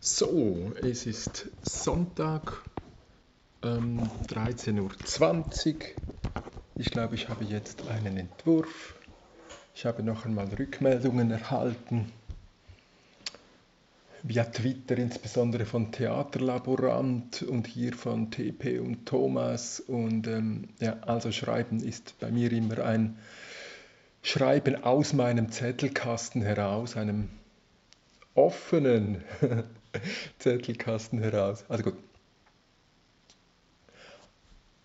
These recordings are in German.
So, es ist Sonntag, ähm, 13.20 Uhr. Ich glaube, ich habe jetzt einen Entwurf. Ich habe noch einmal Rückmeldungen erhalten. Via Twitter, insbesondere von Theaterlaborant und hier von TP und Thomas. Und ähm, ja, also Schreiben ist bei mir immer ein Schreiben aus meinem Zettelkasten heraus, einem offenen Zettelkasten heraus. Also gut.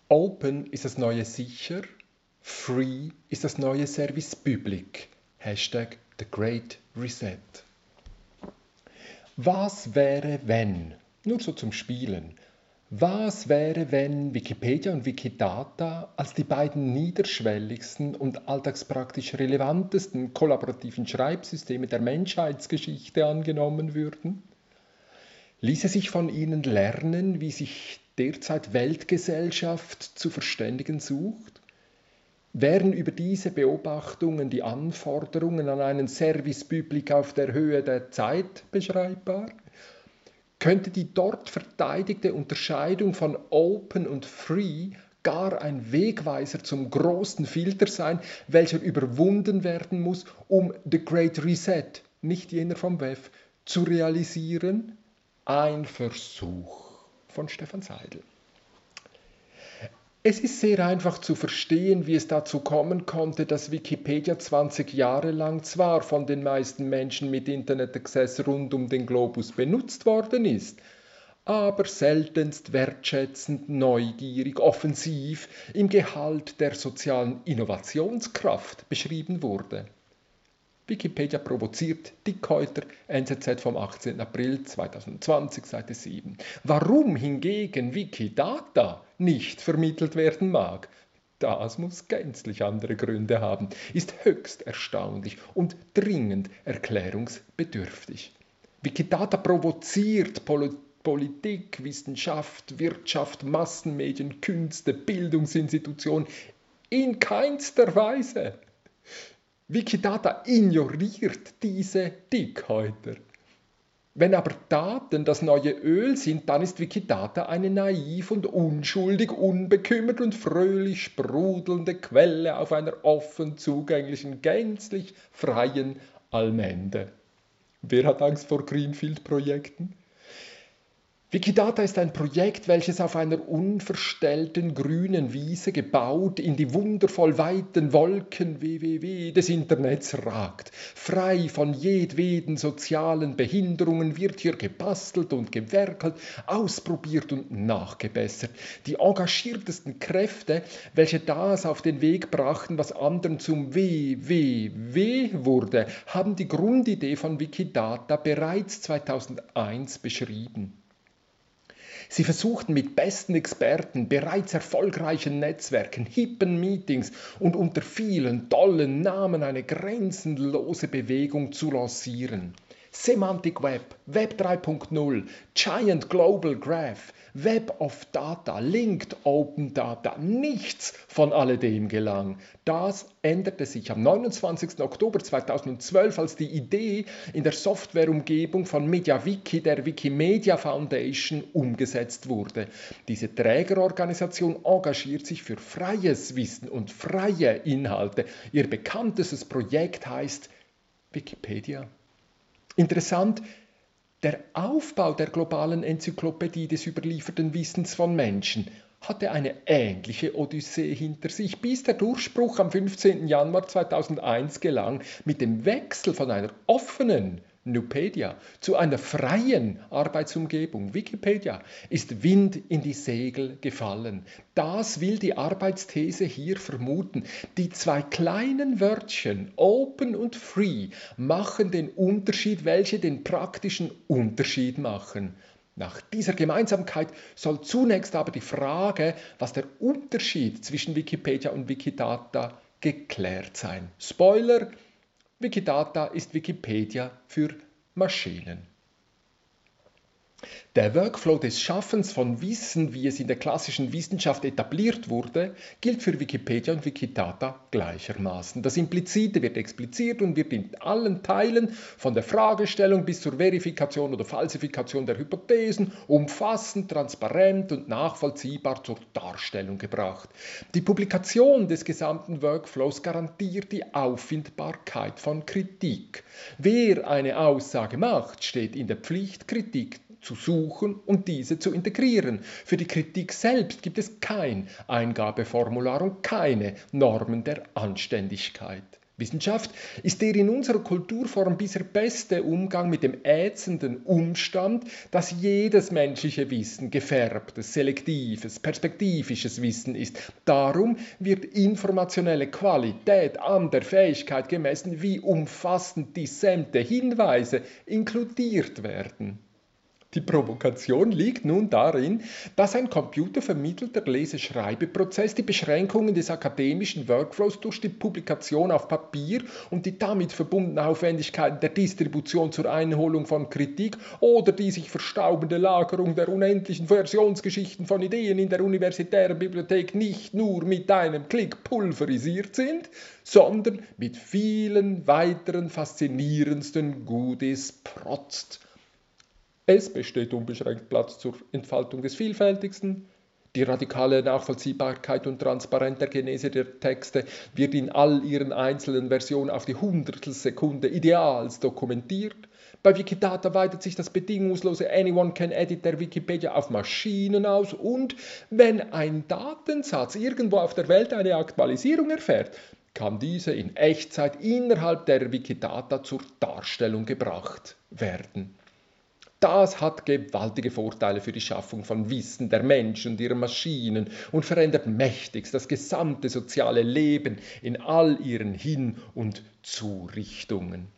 Open ist das neue sicher, free ist das neue Service Public. Hashtag The Great Reset. Was wäre, wenn, nur so zum Spielen, was wäre, wenn Wikipedia und Wikidata als die beiden niederschwelligsten und alltagspraktisch relevantesten kollaborativen Schreibsysteme der Menschheitsgeschichte angenommen würden? Ließe sich von ihnen lernen, wie sich derzeit Weltgesellschaft zu verständigen sucht? Wären über diese Beobachtungen die Anforderungen an einen Service auf der Höhe der Zeit beschreibbar? könnte die dort verteidigte Unterscheidung von Open und Free gar ein Wegweiser zum großen Filter sein, welcher überwunden werden muss, um The Great Reset, nicht jener vom WEF, zu realisieren? Ein Versuch von Stefan Seidel. Es ist sehr einfach zu verstehen, wie es dazu kommen konnte, dass Wikipedia 20 Jahre lang zwar von den meisten Menschen mit Internet Access rund um den Globus benutzt worden ist, aber seltenst wertschätzend, neugierig, offensiv im Gehalt der sozialen Innovationskraft beschrieben wurde. Wikipedia provoziert Dickhäuter, NZZ vom 18. April 2020, Seite 7. Warum hingegen Wikidata nicht vermittelt werden mag, das muss gänzlich andere Gründe haben, ist höchst erstaunlich und dringend erklärungsbedürftig. Wikidata provoziert Pol Politik, Wissenschaft, Wirtschaft, Massenmedien, Künste, Bildungsinstitutionen in keinster Weise. Wikidata ignoriert diese Dickhäuter. Wenn aber Daten das neue Öl sind, dann ist Wikidata eine naiv und unschuldig, unbekümmert und fröhlich sprudelnde Quelle auf einer offen zugänglichen, gänzlich freien Allmende. Wer hat Angst vor Greenfield-Projekten? Wikidata ist ein Projekt, welches auf einer unverstellten grünen Wiese gebaut in die wundervoll weiten Wolken www des Internets ragt. Frei von jedweden sozialen Behinderungen wird hier gebastelt und gewerkelt, ausprobiert und nachgebessert. Die engagiertesten Kräfte, welche das auf den Weg brachten, was anderen zum WWW wurde, haben die Grundidee von Wikidata bereits 2001 beschrieben. Sie versuchten mit besten Experten, bereits erfolgreichen Netzwerken, hippen Meetings und unter vielen tollen Namen eine grenzenlose Bewegung zu lancieren. Semantic Web, Web 3.0, Giant Global Graph, Web of Data, Linked Open Data, nichts von alledem gelang. Das änderte sich am 29. Oktober 2012, als die Idee in der Softwareumgebung von MediaWiki, der Wikimedia Foundation, umgesetzt wurde. Diese Trägerorganisation engagiert sich für freies Wissen und freie Inhalte. Ihr bekanntestes Projekt heißt Wikipedia. Interessant, der Aufbau der globalen Enzyklopädie des überlieferten Wissens von Menschen hatte eine ähnliche Odyssee hinter sich, bis der Durchbruch am 15. Januar 2001 gelang mit dem Wechsel von einer offenen Nupedia zu einer freien Arbeitsumgebung, Wikipedia, ist Wind in die Segel gefallen. Das will die Arbeitsthese hier vermuten. Die zwei kleinen Wörtchen Open und Free machen den Unterschied, welche den praktischen Unterschied machen. Nach dieser Gemeinsamkeit soll zunächst aber die Frage, was der Unterschied zwischen Wikipedia und Wikidata geklärt sein. Spoiler, Wikidata ist Wikipedia für Maschinen. Der Workflow des Schaffens von Wissen, wie es in der klassischen Wissenschaft etabliert wurde, gilt für Wikipedia und Wikidata gleichermaßen. Das Implizite wird expliziert und wird in allen Teilen von der Fragestellung bis zur Verifikation oder Falsifikation der Hypothesen umfassend, transparent und nachvollziehbar zur Darstellung gebracht. Die Publikation des gesamten Workflows garantiert die Auffindbarkeit von Kritik. Wer eine Aussage macht, steht in der Pflicht, Kritik zu suchen und diese zu integrieren. Für die Kritik selbst gibt es kein Eingabeformular und keine Normen der Anständigkeit. Wissenschaft ist der in unserer Kulturform bisher beste Umgang mit dem ätzenden Umstand, dass jedes menschliche Wissen gefärbtes, selektives, perspektivisches Wissen ist. Darum wird informationelle Qualität an der Fähigkeit gemessen, wie umfassend dissente Hinweise inkludiert werden. Die Provokation liegt nun darin, dass ein computervermittelter Leseschreibeprozess die Beschränkungen des akademischen Workflows durch die Publikation auf Papier und die damit verbundenen Aufwendigkeiten der Distribution zur Einholung von Kritik oder die sich verstaubende Lagerung der unendlichen Versionsgeschichten von Ideen in der universitären Bibliothek nicht nur mit einem Klick pulverisiert sind, sondern mit vielen weiteren faszinierendsten Goodies protzt. Es besteht unbeschränkt Platz zur Entfaltung des Vielfältigsten. Die radikale Nachvollziehbarkeit und Transparenz der Genese der Texte wird in all ihren einzelnen Versionen auf die Hundertstelsekunde ideals dokumentiert. Bei Wikidata weitet sich das bedingungslose Anyone can edit der Wikipedia auf Maschinen aus und wenn ein Datensatz irgendwo auf der Welt eine Aktualisierung erfährt, kann diese in Echtzeit innerhalb der Wikidata zur Darstellung gebracht werden. Das hat gewaltige Vorteile für die Schaffung von Wissen der Menschen und ihrer Maschinen und verändert mächtigst das gesamte soziale Leben in all ihren Hin- und Zurichtungen.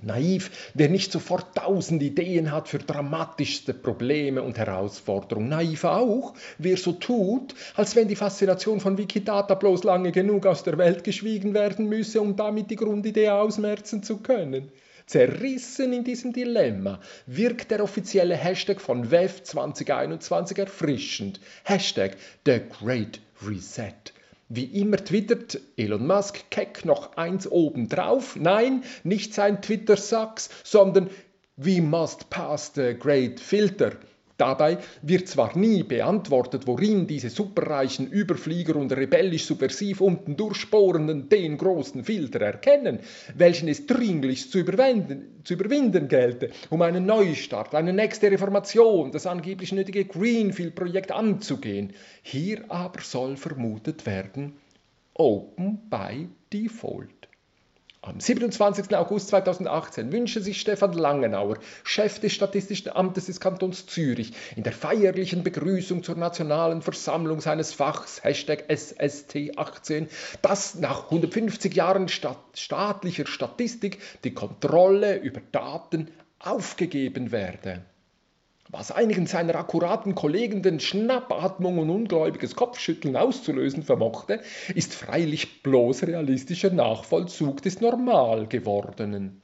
Naiv, wer nicht sofort tausend Ideen hat für dramatischste Probleme und Herausforderungen. Naiv auch, wer so tut, als wenn die Faszination von Wikidata bloß lange genug aus der Welt geschwiegen werden müsse, um damit die Grundidee ausmerzen zu können. Zerrissen in diesem Dilemma wirkt der offizielle Hashtag von WEF 2021 erfrischend. Hashtag The Great Reset. Wie immer twittert Elon Musk keck noch eins obendrauf. Nein, nicht sein Twitter-Sachs, sondern We must pass the great filter. Dabei wird zwar nie beantwortet, worin diese superreichen Überflieger und rebellisch subversiv unten durchsporenden den großen Filter erkennen, welchen es dringlichst zu zu überwinden gelte, um einen Neustart, eine nächste Reformation, das angeblich nötige Greenfield-Projekt anzugehen. Hier aber soll vermutet werden, Open by Default. Am 27. August 2018 wünschte sich Stefan Langenauer, Chef des Statistischen Amtes des Kantons Zürich, in der feierlichen Begrüßung zur Nationalen Versammlung seines Fachs Hashtag SST18, dass nach 150 Jahren Staat staatlicher Statistik die Kontrolle über Daten aufgegeben werde. Was einigen seiner akkuraten Kollegen den Schnappatmung und ungläubiges Kopfschütteln auszulösen vermochte, ist freilich bloß realistischer Nachvollzug des Normal gewordenen.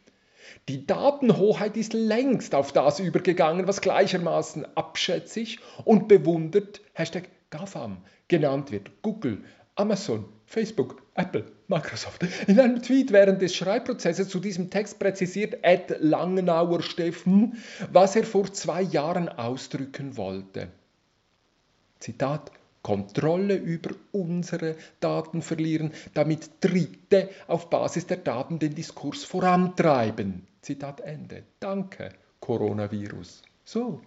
Die Datenhoheit ist längst auf das übergegangen, was gleichermaßen abschätzig und bewundert Hashtag GAFAM genannt wird. Google, Amazon, Facebook, Apple, Microsoft. In einem Tweet während des Schreibprozesses zu diesem Text präzisiert Ed Langenauer Steffen, was er vor zwei Jahren ausdrücken wollte. Zitat Kontrolle über unsere Daten verlieren, damit Dritte auf Basis der Daten den Diskurs vorantreiben. Zitat Ende. Danke, Coronavirus. So,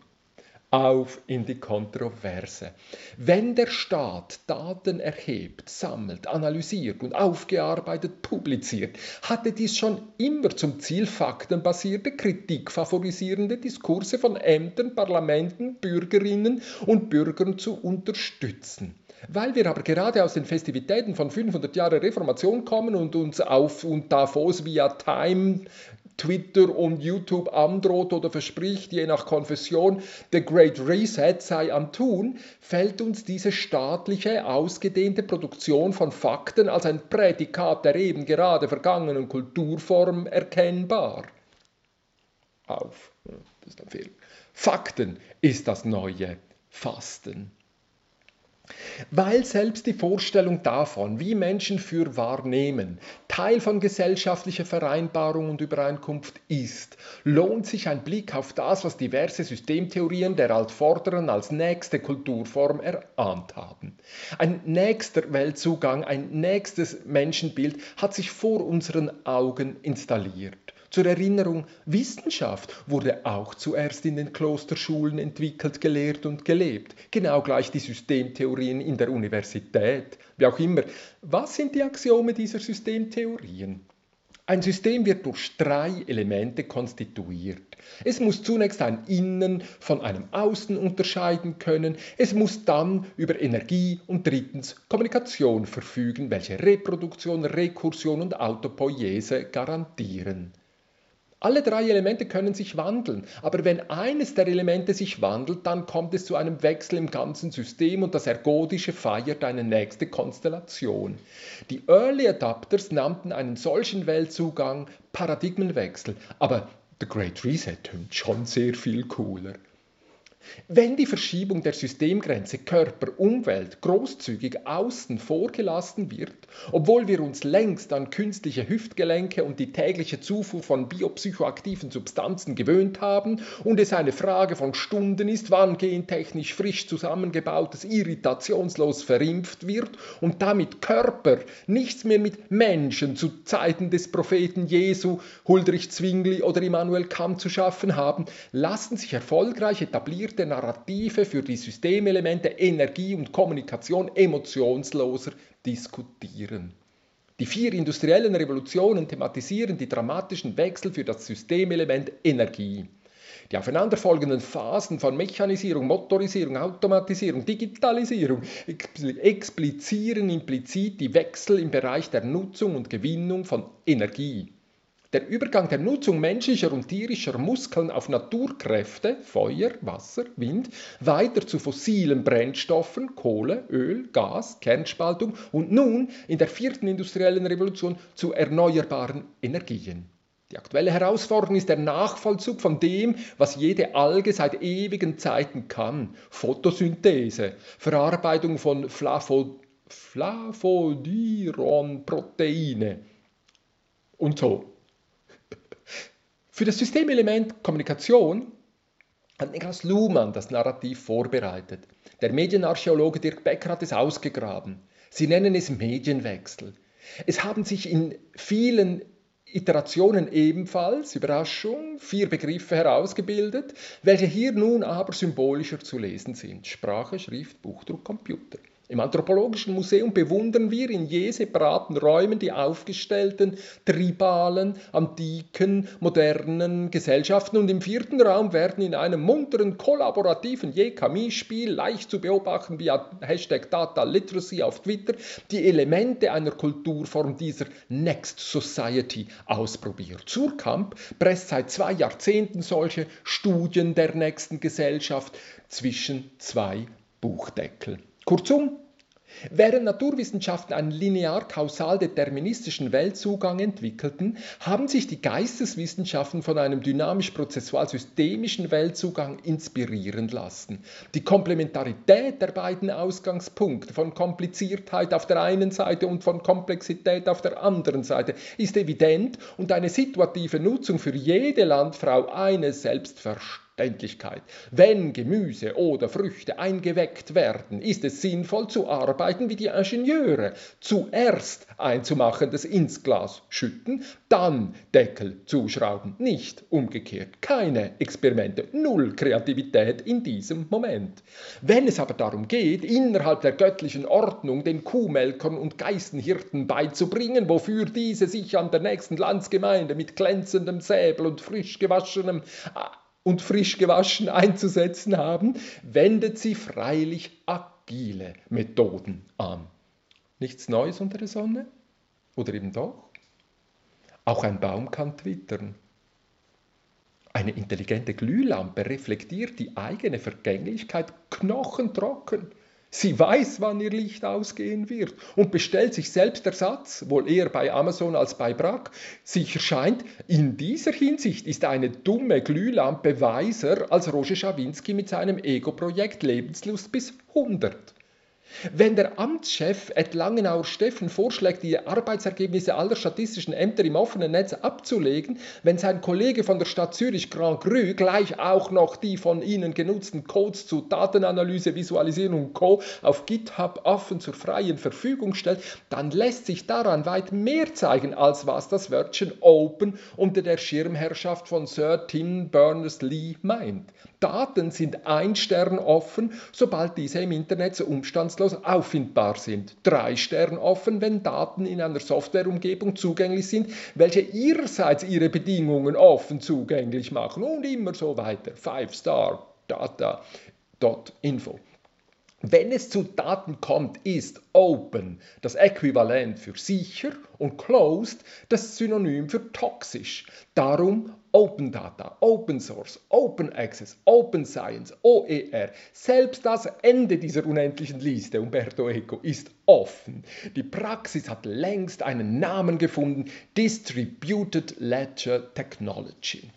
auf in die Kontroverse. Wenn der Staat Daten erhebt, sammelt, analysiert und aufgearbeitet publiziert, hatte dies schon immer zum Ziel, faktenbasierte, kritikfavorisierende Diskurse von Ämtern, Parlamenten, Bürgerinnen und Bürgern zu unterstützen. Weil wir aber gerade aus den Festivitäten von 500 Jahren Reformation kommen und uns auf und Davos via Time Twitter und YouTube androht oder verspricht, je nach Konfession, The Great Reset sei am Tun, fällt uns diese staatliche, ausgedehnte Produktion von Fakten als ein Prädikat der eben gerade vergangenen Kulturform erkennbar. auf. Das ist ein Fehler. Fakten ist das neue Fasten. Weil selbst die Vorstellung davon, wie Menschen für wahrnehmen, Teil von gesellschaftlicher Vereinbarung und Übereinkunft ist, lohnt sich ein Blick auf das, was diverse Systemtheorien der Altvorderen als nächste Kulturform erahnt haben. Ein nächster Weltzugang, ein nächstes Menschenbild hat sich vor unseren Augen installiert. Zur Erinnerung, Wissenschaft wurde auch zuerst in den Klosterschulen entwickelt, gelehrt und gelebt. Genau gleich die Systemtheorien in der Universität. Wie auch immer. Was sind die Axiome dieser Systemtheorien? Ein System wird durch drei Elemente konstituiert. Es muss zunächst ein Innen von einem Außen unterscheiden können. Es muss dann über Energie und drittens Kommunikation verfügen, welche Reproduktion, Rekursion und Autopoiese garantieren. Alle drei Elemente können sich wandeln, aber wenn eines der Elemente sich wandelt, dann kommt es zu einem Wechsel im ganzen System und das Ergodische feiert eine nächste Konstellation. Die Early Adapters nannten einen solchen Weltzugang Paradigmenwechsel, aber The Great Reset tönt schon sehr viel cooler. Wenn die Verschiebung der Systemgrenze Körper-Umwelt großzügig außen vorgelassen wird, obwohl wir uns längst an künstliche Hüftgelenke und die tägliche Zufuhr von biopsychoaktiven Substanzen gewöhnt haben und es eine Frage von Stunden ist, wann gentechnisch frisch zusammengebautes irritationslos verimpft wird und damit Körper nichts mehr mit Menschen zu Zeiten des Propheten Jesu, Huldrych Zwingli oder Immanuel Kant zu schaffen haben, lassen sich erfolgreich etablierte bestimmte Narrative für die Systemelemente Energie und Kommunikation emotionsloser diskutieren. Die vier industriellen Revolutionen thematisieren die dramatischen Wechsel für das Systemelement Energie. Die aufeinanderfolgenden Phasen von Mechanisierung, Motorisierung, Automatisierung, Digitalisierung explizieren implizit die Wechsel im Bereich der Nutzung und Gewinnung von Energie. Der Übergang der Nutzung menschlicher und tierischer Muskeln auf Naturkräfte, Feuer, Wasser, Wind, weiter zu fossilen Brennstoffen, Kohle, Öl, Gas, Kernspaltung und nun in der vierten industriellen Revolution zu erneuerbaren Energien. Die aktuelle Herausforderung ist der Nachvollzug von dem, was jede Alge seit ewigen Zeiten kann. Photosynthese, Verarbeitung von Flavodiron-Proteine und so. Für das Systemelement Kommunikation hat Niklas Luhmann das Narrativ vorbereitet. Der Medienarchäologe Dirk Becker hat es ausgegraben. Sie nennen es Medienwechsel. Es haben sich in vielen Iterationen ebenfalls, Überraschung, vier Begriffe herausgebildet, welche hier nun aber symbolischer zu lesen sind. Sprache, Schrift, Buchdruck, Computer. Im Anthropologischen Museum bewundern wir in je separaten Räumen die aufgestellten, tribalen, antiken, modernen Gesellschaften und im vierten Raum werden in einem munteren, kollaborativen Je-Chemie-Spiel, leicht zu beobachten wie Hashtag Data Literacy auf Twitter, die Elemente einer Kulturform dieser Next Society ausprobiert. Surkamp presst seit zwei Jahrzehnten solche Studien der nächsten Gesellschaft zwischen zwei Buchdeckel. Kurzum, Während Naturwissenschaften einen linear-kausal-deterministischen Weltzugang entwickelten, haben sich die Geisteswissenschaften von einem dynamisch-prozessual-systemischen Weltzugang inspirieren lassen. Die Komplementarität der beiden Ausgangspunkte von Kompliziertheit auf der einen Seite und von Komplexität auf der anderen Seite ist evident und eine situative Nutzung für jede Landfrau eine Selbstverständlichkeit. Selbstverständlichkeit. Wenn Gemüse oder Früchte eingeweckt werden, ist es sinnvoll zu arbeiten wie die Ingenieure. Zuerst einzumachendes ins Glas schütten, dann Deckel zuschrauben. Nicht umgekehrt. Keine Experimente, null Kreativität in diesem Moment. Wenn es aber darum geht, innerhalb der göttlichen Ordnung den Kuhmelkern und Geißenhirten beizubringen, wofür diese sich an der nächsten Landsgemeinde mit glänzendem Säbel und frisch gewaschenem und frisch gewaschen einzusetzen haben, wendet sie freilich agile Methoden an. Nichts Neues unter der Sonne? Oder eben doch? Auch ein Baum kann twittern. Eine intelligente Glühlampe reflektiert die eigene Vergänglichkeit knochentrocken. Sie weiß, wann ihr Licht ausgehen wird und bestellt sich selbst Ersatz, wohl eher bei Amazon als bei Brack. Sicher scheint, in dieser Hinsicht ist eine dumme Glühlampe weiser als Roger Schawinski mit seinem Ego-Projekt Lebenslust bis 100. Wenn der Amtschef Ed Langenauer Steffen vorschlägt, die Arbeitsergebnisse aller statistischen Ämter im offenen Netz abzulegen, wenn sein Kollege von der Stadt Zürich Grand Cru gleich auch noch die von ihnen genutzten Codes zu Datenanalyse, Visualisierung und Co. auf GitHub offen zur freien Verfügung stellt, dann lässt sich daran weit mehr zeigen, als was das Wörtchen Open unter der Schirmherrschaft von Sir Tim Berners-Lee meint. Daten sind ein Stern offen, sobald diese im Internet so umstandslos auffindbar sind. Drei Stern offen, wenn Daten in einer Softwareumgebung zugänglich sind, welche ihrerseits ihre Bedingungen offen zugänglich machen und immer so weiter. Five Star Data.info. Wenn es zu Daten kommt, ist Open das Äquivalent für sicher und Closed das Synonym für toxisch. Darum Open Data, Open Source, Open Access, Open Science, OER. Selbst das Ende dieser unendlichen Liste, Umberto Eco, ist offen. Die Praxis hat längst einen Namen gefunden, Distributed Ledger Technology.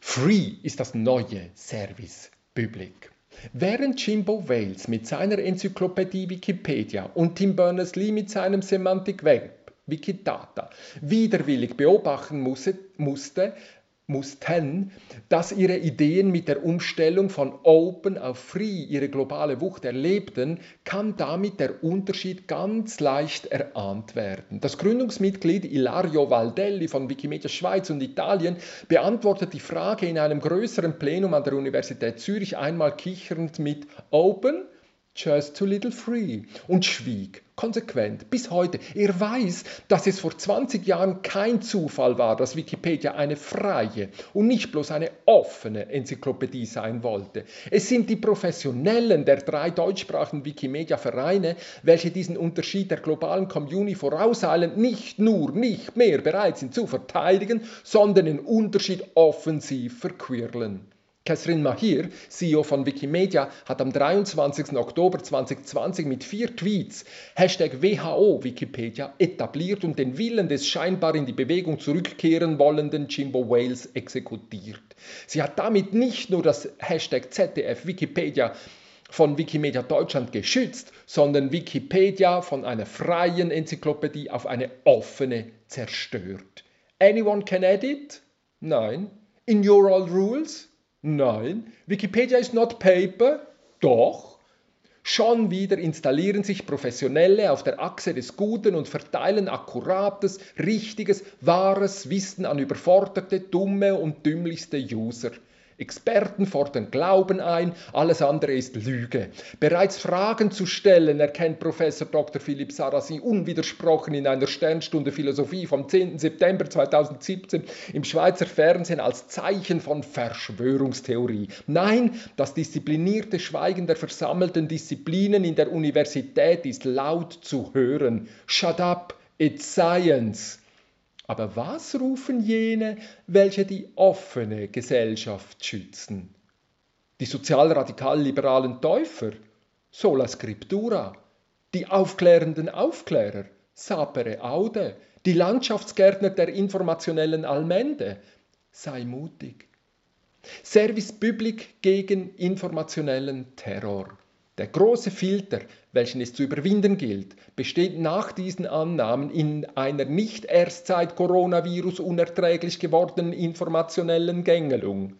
Free ist das neue Service Public. Während Jimbo Wales mit seiner Enzyklopädie Wikipedia und Tim Berners-Lee mit seinem Semantic Web Wikidata widerwillig beobachten musste, musste mussten, dass ihre Ideen mit der Umstellung von Open auf Free ihre globale Wucht erlebten, kann damit der Unterschied ganz leicht erahnt werden. Das Gründungsmitglied Ilario Valdelli von Wikimedia Schweiz und Italien beantwortet die Frage in einem größeren Plenum an der Universität Zürich einmal kichernd mit Open just too little free und schwieg konsequent bis heute. Er weiß, dass es vor 20 Jahren kein Zufall war, dass Wikipedia eine freie und nicht bloß eine offene Enzyklopädie sein wollte. Es sind die Professionellen der drei deutschsprachigen Wikimedia-Vereine, welche diesen Unterschied der globalen Community vorauseilend nicht nur nicht mehr bereit sind zu verteidigen, sondern den Unterschied offensiv verquirlen. Catherine Mahir, CEO von Wikimedia, hat am 23. Oktober 2020 mit vier Tweets Hashtag WHO Wikipedia etabliert und den Willen des scheinbar in die Bewegung zurückkehren wollenden Jimbo Wales exekutiert. Sie hat damit nicht nur das Hashtag ZDF Wikipedia von Wikimedia Deutschland geschützt, sondern Wikipedia von einer freien Enzyklopädie auf eine offene zerstört. Anyone can edit? Nein. In your all rules? Nein, Wikipedia ist not paper. Doch. Schon wieder installieren sich Professionelle auf der Achse des Guten und verteilen akkurates, richtiges, wahres Wissen an überforderte, dumme und dümmlichste User. Experten fordern Glauben ein, alles andere ist Lüge. Bereits Fragen zu stellen erkennt Professor Dr. Philipp Sarasi unwidersprochen in einer Sternstunde Philosophie vom 10. September 2017 im Schweizer Fernsehen als Zeichen von Verschwörungstheorie. Nein, das disziplinierte Schweigen der versammelten Disziplinen in der Universität ist laut zu hören. Shut up, it's science. Aber was rufen jene, welche die offene Gesellschaft schützen? Die sozialradikal-liberalen Täufer, sola scriptura, die aufklärenden Aufklärer, sapere aude, die Landschaftsgärtner der informationellen Allmende. Sei mutig. Service Public gegen informationellen Terror. Der große Filter, welchen es zu überwinden gilt, besteht nach diesen Annahmen in einer nicht erst seit Coronavirus unerträglich gewordenen informationellen Gängelung.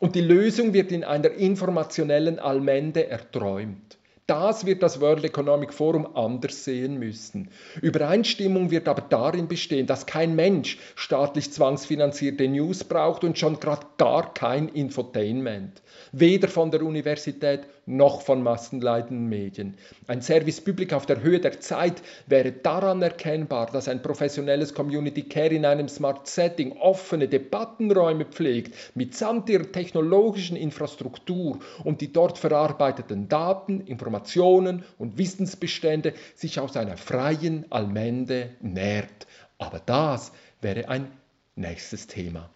Und die Lösung wird in einer informationellen Allmende erträumt. Das wird das World Economic Forum anders sehen müssen. Übereinstimmung wird aber darin bestehen, dass kein Mensch staatlich zwangsfinanzierte News braucht und schon gerade gar kein Infotainment. Weder von der Universität noch von massenleitenden Medien. Ein Service Public auf der Höhe der Zeit wäre daran erkennbar, dass ein professionelles Community Care in einem Smart Setting offene Debattenräume pflegt, mitsamt ihrer technologischen Infrastruktur und die dort verarbeiteten Daten, Informationen und Wissensbestände sich aus einer freien Allmende nährt. Aber das wäre ein nächstes Thema.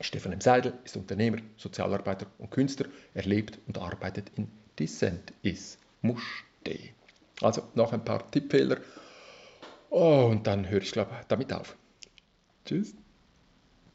Stefan M. Seidel ist Unternehmer, Sozialarbeiter und Künstler. Er lebt und arbeitet in Dissent is Muste. Also noch ein paar Tippfehler. Oh, und dann höre ich, glaube damit auf. Tschüss.